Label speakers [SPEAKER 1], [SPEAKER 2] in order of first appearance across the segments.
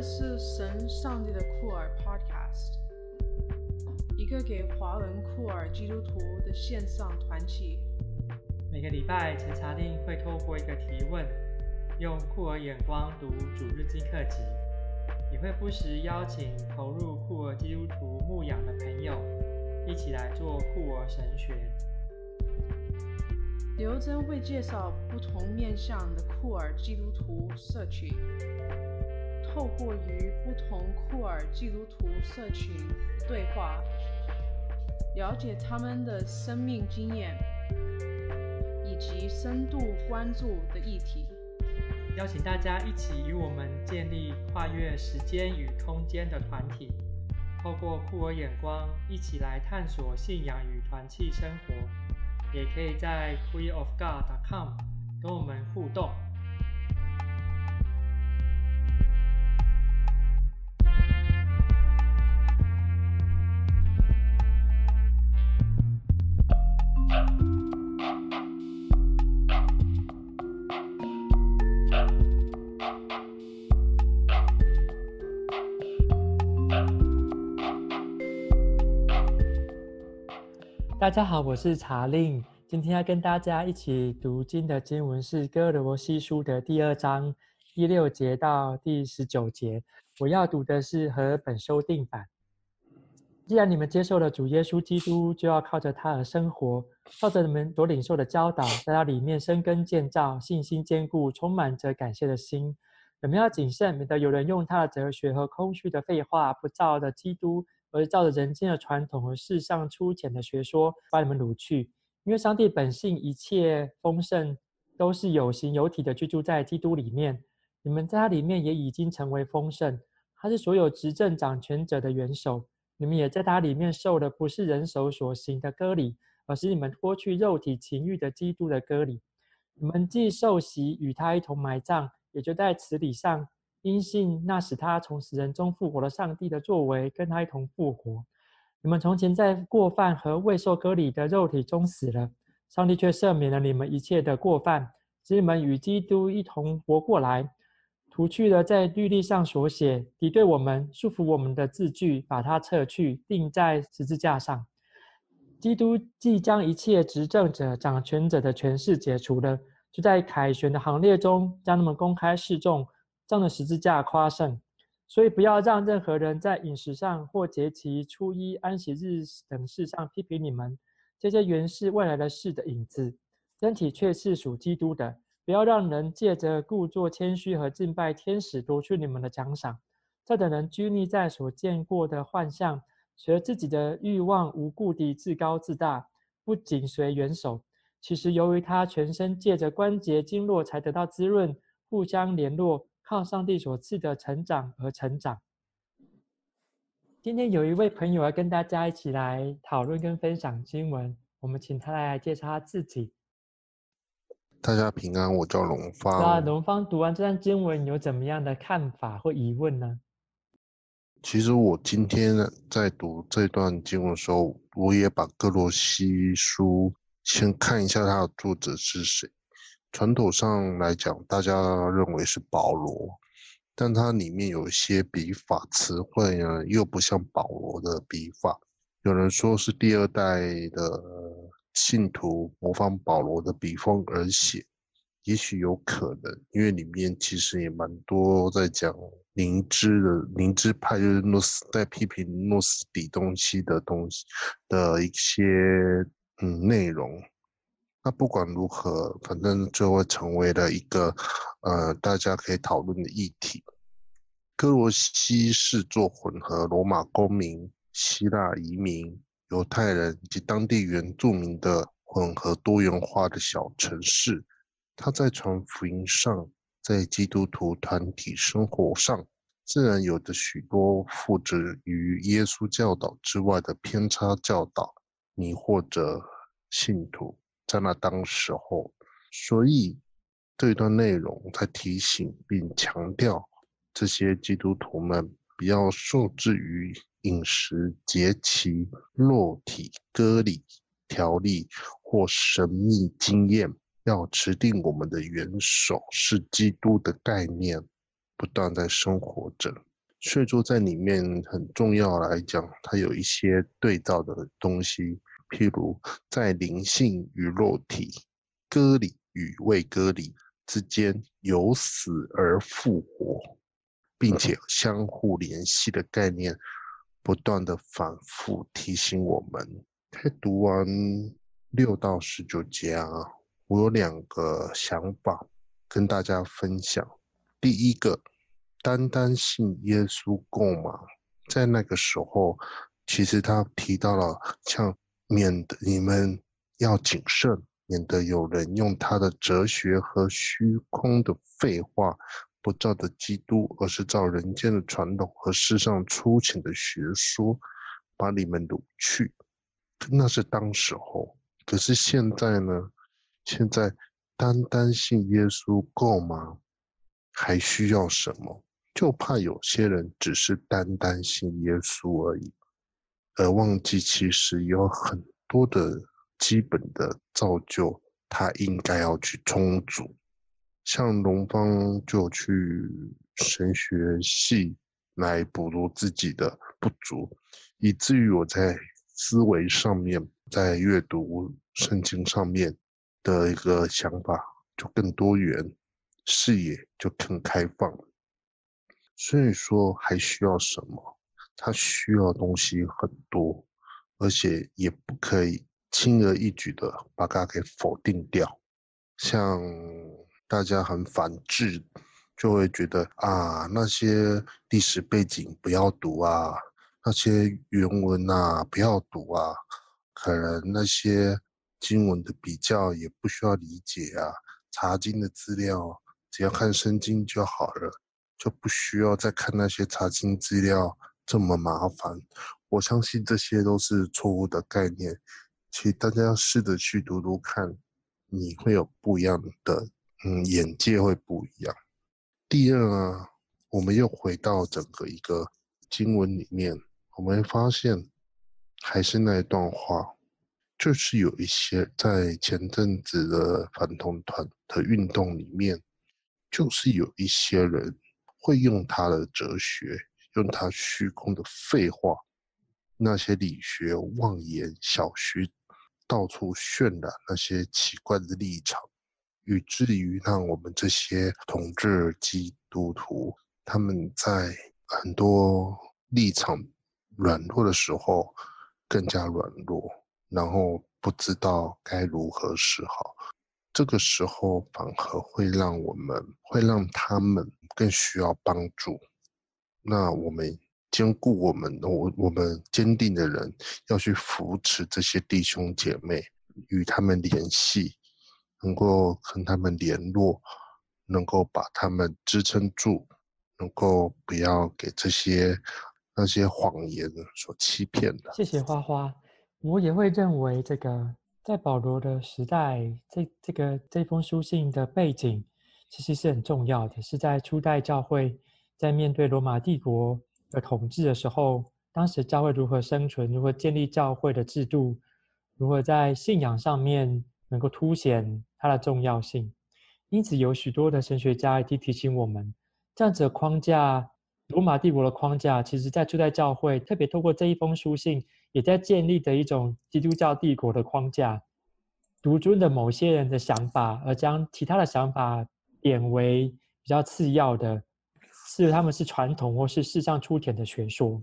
[SPEAKER 1] 这是神上帝的酷儿 Podcast，一个给华文酷儿基督徒的线上团体。
[SPEAKER 2] 每个礼拜，陈查令会透过一个提问，用酷儿眼光读主日经课集，也会不时邀请投入酷儿基督徒牧养的朋友，一起来做酷儿神学。
[SPEAKER 1] 刘真会介绍不同面向的酷儿基督徒社群，透过与不同库尔基督徒社群对话，了解他们的生命经验以及深度关注的议题，
[SPEAKER 2] 邀请大家一起与我们建立跨越时间与空间的团体，透过酷儿眼光一起来探索信仰与团契生活。也可以在 queerofgod.com 跟我们互动。大家好，我是查令。今天要跟大家一起读经的经文是《歌罗西书》的第二章第六节到第十九节。我要读的是和本修订版。既然你们接受了主耶稣基督，就要靠着他而生活，靠着你们所领受的教导，在他里面生根建造，信心坚固，充满着感谢的心。你们要谨慎，免得有人用他的哲学和空虚的废话，不照着基督。而照着人间的传统和世上粗浅的学说，把你们掳去。因为上帝本性一切丰盛，都是有形有体的居住在基督里面。你们在他里面也已经成为丰盛。他是所有执政掌权者的元首。你们也在他里面受的不是人手所行的割礼，而是你们脱去肉体情欲的基督的割礼。你们既受洗与他一同埋葬，也就在此礼上。因信那使他从死人中复活的上帝的作为，跟他一同复活。你们从前在过犯和未受割礼的肉体中死了，上帝却赦免了你们一切的过犯，使你们与基督一同活过来，除去了在律例上所写敌对我们、束缚我们的字句，把它撤去，钉在十字架上。基督既将一切执政者、掌权者的权势解除了，就在凯旋的行列中将他们公开示众。上的十字架夸胜，所以不要让任何人在饮食上或节期、初一、安息日等事上批评你们。这些原是未来的事的影子，身体却是属基督的。不要让人借着故作谦虚和敬拜天使夺去你们的奖赏。这等人拘泥在所见过的幻象，随自己的欲望无故地自高自大，不紧随元首。其实由于他全身借着关节经络才得到滋润，互相联络。靠上帝所赐的成长而成长。今天有一位朋友要跟大家一起来讨论跟分享经文，我们请他来介绍他自己。
[SPEAKER 3] 大家平安，我叫龙芳。
[SPEAKER 2] 那龙芳读完这段经文有怎么样的看法或疑问呢？
[SPEAKER 3] 其实我今天在读这段经文的时候，我也把哥罗西书先看一下，它的作者是谁。传统上来讲，大家认为是保罗，但它里面有一些笔法词汇呢，又不像保罗的笔法。有人说是第二代的信徒模仿保罗的笔锋而写，也许有可能，因为里面其实也蛮多在讲灵芝的灵芝派，就是诺斯在批评诺斯底东西的东西的一些嗯内容。那不管如何，反正最后成为了一个，呃，大家可以讨论的议题。歌罗西是做混合罗马公民、希腊移民、犹太人及当地原住民的混合多元化的小城市。他在传福音上，在基督徒团体生活上，自然有着许多负责于耶稣教导之外的偏差教导，迷惑着信徒。在那当时候，所以这一段内容在提醒并强调这些基督徒们不要受制于饮食、节期、肉体、割礼、条例或神秘经验，要持定我们的元首是基督的概念，不断在生活着，所以说在里面很重要来讲，它有一些对照的东西，譬如在灵性与肉体、割礼与未割礼之间由死而复活，并且相互联系的概念，不断的反复提醒我们。在读完六到十九节啊，我有两个想法跟大家分享。第一个，单单信耶稣够吗？在那个时候，其实他提到了，像免得你们要谨慎，免得有人用他的哲学和虚空的废话，不照着基督，而是照人间的传统和世上粗浅的学说，把你们掳去。那是当时候，可是现在呢？现在单单信耶稣够吗？还需要什么？就怕有些人只是单单信耶稣而已，而忘记其实有很多的基本的造就，他应该要去充足。像龙方就去神学系来补足自己的不足，以至于我在。思维上面，在阅读圣经上面的一个想法就更多元，视野就更开放。所以说，还需要什么？它需要东西很多，而且也不可以轻而易举的把它给否定掉。像大家很反智，就会觉得啊，那些历史背景不要读啊。那些原文啊，不要读啊，可能那些经文的比较也不需要理解啊，查经的资料只要看圣经就好了，就不需要再看那些查经资料这么麻烦。我相信这些都是错误的概念，其实大家要试着去读读看，你会有不一样的，嗯，眼界会不一样。第二啊，我们又回到整个一个经文里面。我们发现，还是那一段话，就是有一些在前阵子的反同团的运动里面，就是有一些人会用他的哲学，用他虚空的废话，那些理学妄言小虚，到处渲染那些奇怪的立场，以至于让我们这些统治基督徒，他们在很多立场。软弱的时候更加软弱，然后不知道该如何是好。这个时候反而会让我们，会让他们更需要帮助。那我们兼顾我们，我我们坚定的人要去扶持这些弟兄姐妹，与他们联系，能够跟他们联络，能够把他们支撑住，能够不要给这些。那些谎言所欺骗的。
[SPEAKER 2] 谢谢花花，我也会认为这个在保罗的时代，这这个这封书信的背景其实是很重要的，是在初代教会在面对罗马帝国的统治的时候，当时教会如何生存，如何建立教会的制度，如何在信仰上面能够凸显它的重要性。因此，有许多的神学家已经提醒我们，这样子的框架。罗马帝国的框架，其实在初代教会，特别透过这一封书信，也在建立着一种基督教帝国的框架，独尊的某些人的想法，而将其他的想法点为比较次要的，是他们是传统或是世上粗浅的学说。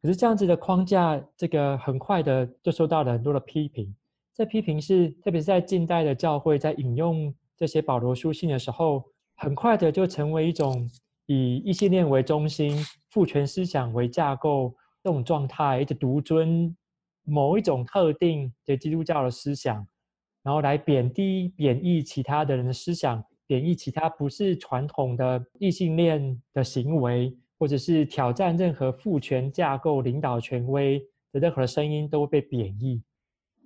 [SPEAKER 2] 可是这样子的框架，这个很快的就受到了很多的批评。这批评是，特别是在近代的教会，在引用这些保罗书信的时候，很快的就成为一种。以异性恋为中心、父权思想为架构这种状态，一直独尊某一种特定的基督教的思想，然后来贬低、贬义其他的人的思想，贬义其他不是传统的异性恋的行为，或者是挑战任何父权架构、领导权威的任何声音都会被贬义，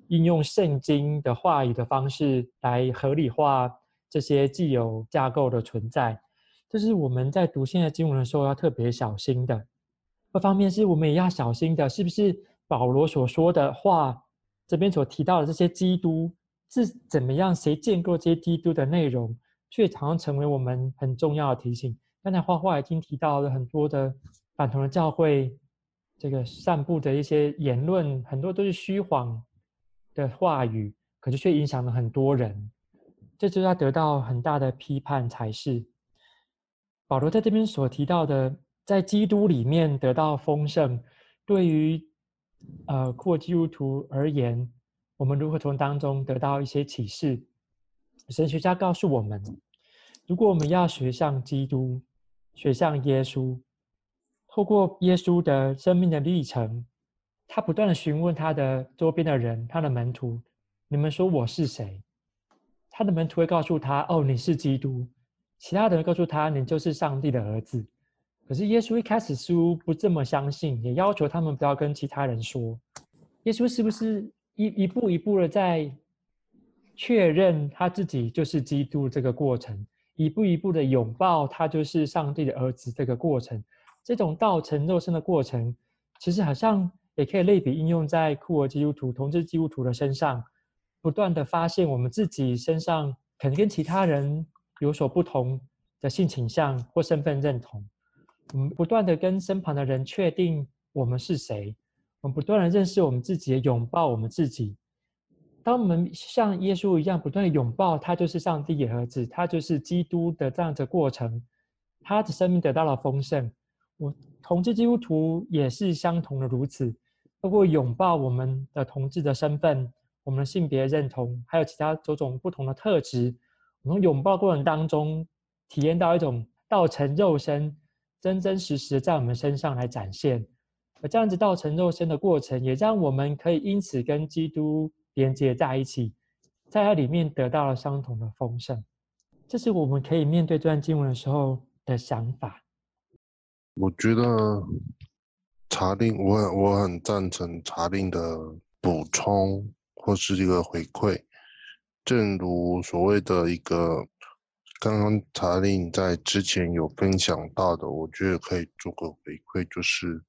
[SPEAKER 2] 应用圣经的话语的方式来合理化这些既有架构的存在。这是我们在读现在经文的时候要特别小心的。一方面是我们也要小心的，是不是保罗所说的话，这边所提到的这些基督是怎么样？谁建构这些基督的内容，却常常成为我们很重要的提醒。刚才花花已经提到了很多的反同的教会，这个散布的一些言论，很多都是虚谎的话语，可是却影响了很多人，这就要得到很大的批判才是。保罗在这边所提到的，在基督里面得到丰盛，对于呃酷儿基督徒而言，我们如何从当中得到一些启示？神学家告诉我们，如果我们要学像基督，学像耶稣，透过耶稣的生命的历程，他不断的询问他的周边的人，他的门徒：“你们说我是谁？”他的门徒会告诉他：“哦，你是基督。”其他的人告诉他：“你就是上帝的儿子。”可是耶稣一开始似乎不这么相信，也要求他们不要跟其他人说。耶稣是不是一一步一步的在？确认他自己就是基督这个过程，一步一步的拥抱他就是上帝的儿子这个过程，这种道成肉身的过程，其实好像也可以类比应用在酷儿基督徒、同志基督徒的身上，不断的发现我们自己身上可能跟其他人有所不同的性倾向或身份认同，我们不断的跟身旁的人确定我们是谁，我们不断的认识我们自己，拥抱我们自己。当我们像耶稣一样不断的拥抱他，就是上帝的儿子，他就是基督的这样的过程，他的生命得到了丰盛。我同志基督徒也是相同的如此，透过拥抱我们的同志的身份、我们的性别认同，还有其他种种不同的特质，我们拥抱过程当中，体验到一种道成肉身，真真实实在我们身上来展现。而这样子道成肉身的过程，也让我们可以因此跟基督。连接在一起，在它里面得到了相同的丰盛，这是我们可以面对这段经文的时候的想法。
[SPEAKER 3] 我觉得查令，我很我很赞成查令的补充或是一个回馈。正如所谓的一个，刚刚查令在之前有分享到的，我觉得可以做个回馈，就是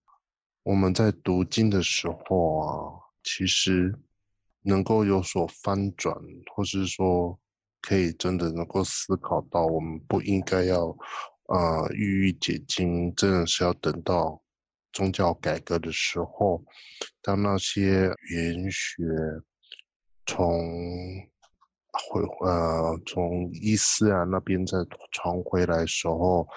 [SPEAKER 3] 我们在读经的时候啊，其实。能够有所翻转，或是说可以真的能够思考到，我们不应该要，呃，郁郁解经，真的是要等到宗教改革的时候，当那些语言学从回呃从伊斯兰那边再传回来时候，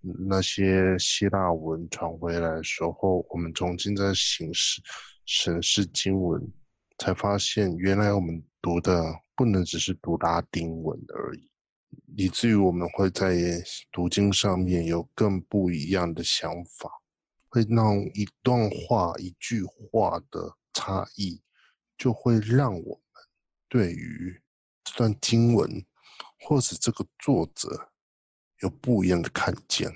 [SPEAKER 3] 那些希腊文传回来时候，我们重新在审视审视经文。才发现，原来我们读的不能只是读拉丁文而已，以至于我们会在读经上面有更不一样的想法，会让一段话、一句话的差异，就会让我们对于这段经文或者这个作者有不一样的看见。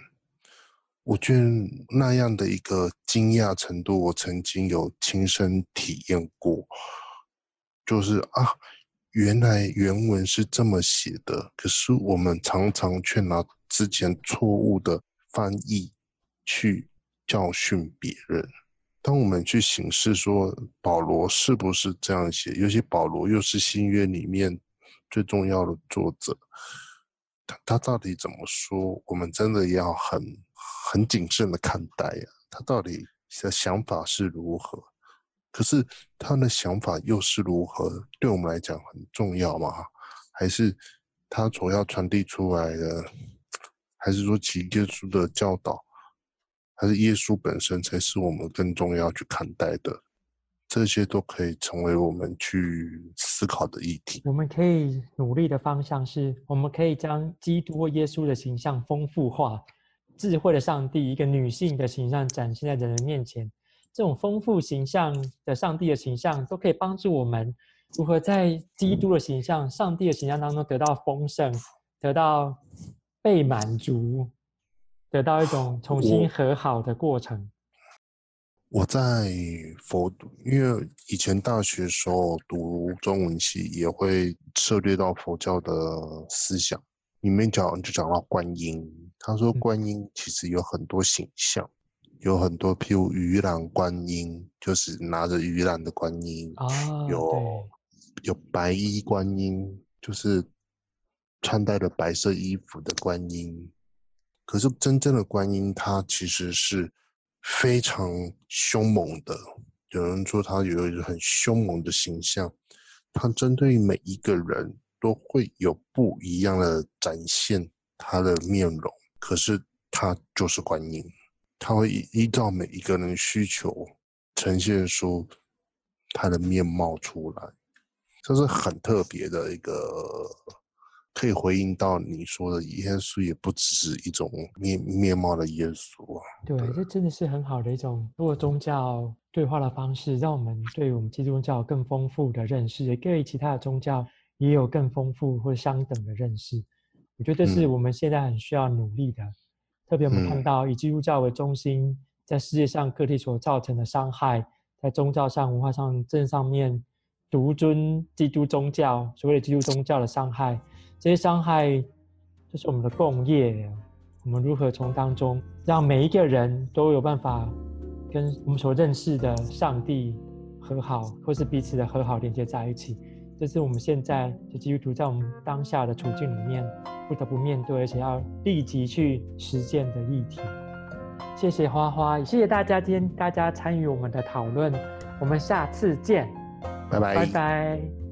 [SPEAKER 3] 我觉得那样的一个惊讶程度，我曾经有亲身体验过。就是啊，原来原文是这么写的，可是我们常常却拿之前错误的翻译去教训别人。当我们去省视说保罗是不是这样写，尤其保罗又是新约里面最重要的作者，他他到底怎么说？我们真的要很很谨慎的看待呀。他到底的想法是如何？可是他的想法又是如何？对我们来讲很重要吗？还是他所要传递出来的，还是说其耶稣的教导，还是耶稣本身才是我们更重要去看待的？这些都可以成为我们去思考的议题。
[SPEAKER 2] 我们可以努力的方向是，我们可以将基督或耶稣的形象丰富化，智慧的上帝一个女性的形象展现在人的面前。这种丰富形象的上帝的形象，都可以帮助我们如何在基督的形象、上帝的形象当中得到丰盛，得到被满足，得到一种重新和好的过程。
[SPEAKER 3] 我，在佛，因为以前大学时候读中文系，也会涉猎到佛教的思想，里面讲就讲到观音，他说观音其实有很多形象。有很多，譬如鱼篮观音，就是拿着鱼篮的观音；
[SPEAKER 2] 哦、
[SPEAKER 3] 有有白衣观音，就是穿戴了白色衣服的观音；可是真正的观音，它其实是非常凶猛的。有人说他有一个很凶猛的形象，他针对每一个人都会有不一样的展现他的面容。可是他就是观音，他会依依照每一个人的需求呈现出他的面貌出来，这是很特别的一个。可以回应到你说的，耶稣也不只是一种面面貌的耶稣啊。
[SPEAKER 2] 对，这真的是很好的一种通过宗教对话的方式，让我们对我们基督教更丰富的认识，也对其他的宗教也有更丰富或相等的认识。我觉得这是我们现在很需要努力的。嗯、特别我们看到以基督教为中心，在世界上各地所造成的伤害，在宗教上、文化上、政上面独尊基督宗教，所谓的基督宗教的伤害。这些伤害就是我们的共业，我们如何从当中让每一个人都有办法跟我们所认识的上帝和好，或是彼此的和好连接在一起？这是我们现在就基督徒在我们当下的处境里面不得不面对，而且要立即去实践的议题。谢谢花花，谢谢大家，今天大家参与我们的讨论，我们下次见，
[SPEAKER 3] 拜拜，
[SPEAKER 2] 拜拜。